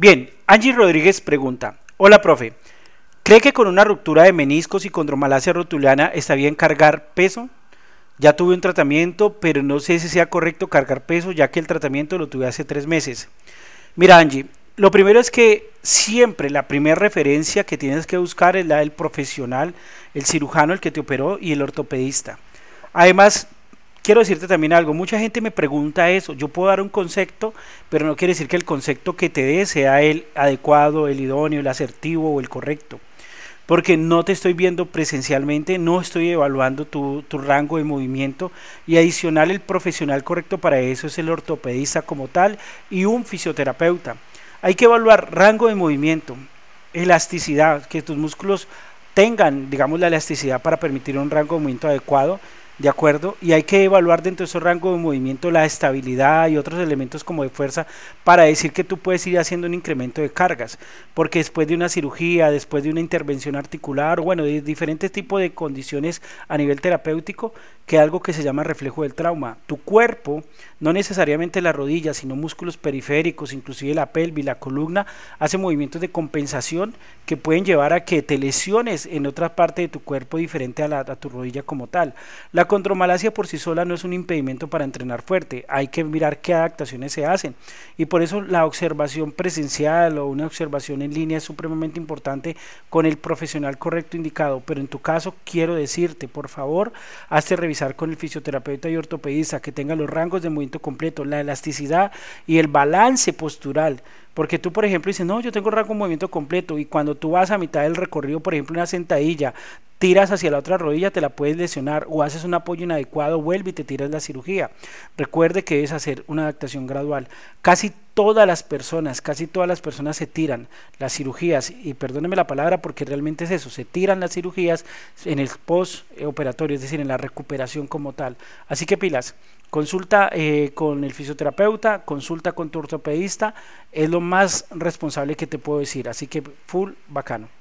Bien, Angie Rodríguez pregunta, hola profe, ¿cree que con una ruptura de meniscos y condromalacia rotuliana está bien cargar peso? Ya tuve un tratamiento, pero no sé si sea correcto cargar peso, ya que el tratamiento lo tuve hace tres meses. Mira Angie, lo primero es que siempre la primera referencia que tienes que buscar es la del profesional, el cirujano, el que te operó y el ortopedista. Además, quiero decirte también algo, mucha gente me pregunta eso, yo puedo dar un concepto, pero no quiere decir que el concepto que te dé sea el adecuado, el idóneo, el asertivo o el correcto, porque no te estoy viendo presencialmente, no estoy evaluando tu, tu rango de movimiento y adicional el profesional correcto para eso es el ortopedista como tal y un fisioterapeuta. Hay que evaluar rango de movimiento, elasticidad, que tus músculos tengan, digamos, la elasticidad para permitir un rango de movimiento adecuado ¿De acuerdo? Y hay que evaluar dentro de ese rango de movimiento la estabilidad y otros elementos como de fuerza para decir que tú puedes ir haciendo un incremento de cargas. Porque después de una cirugía, después de una intervención articular, bueno, de diferentes tipos de condiciones a nivel terapéutico, que algo que se llama reflejo del trauma. Tu cuerpo, no necesariamente la rodilla, sino músculos periféricos, inclusive la pelvis, la columna, hace movimientos de compensación que pueden llevar a que te lesiones en otra parte de tu cuerpo diferente a, la, a tu rodilla como tal. La condromalacia por sí sola no es un impedimento para entrenar fuerte, hay que mirar qué adaptaciones se hacen y por eso la observación presencial o una observación en línea es supremamente importante con el profesional correcto indicado, pero en tu caso quiero decirte, por favor, hazte revisar con el fisioterapeuta y ortopedista que tenga los rangos de movimiento completo, la elasticidad y el balance postural porque tú, por ejemplo, dices, no, yo tengo rango de movimiento completo y cuando tú vas a mitad del recorrido, por ejemplo, una sentadilla, tiras hacia la otra rodilla, te la puedes lesionar o haces un apoyo inadecuado, vuelve y te tiras la cirugía. Recuerde que debes hacer una adaptación gradual. Casi todas las personas, casi todas las personas se tiran las cirugías, y perdóneme la palabra porque realmente es eso, se tiran las cirugías en el post-operatorio, es decir, en la recuperación como tal. Así que pilas, Consulta eh, con el fisioterapeuta, consulta con tu ortopedista, es lo más responsable que te puedo decir, así que full bacano.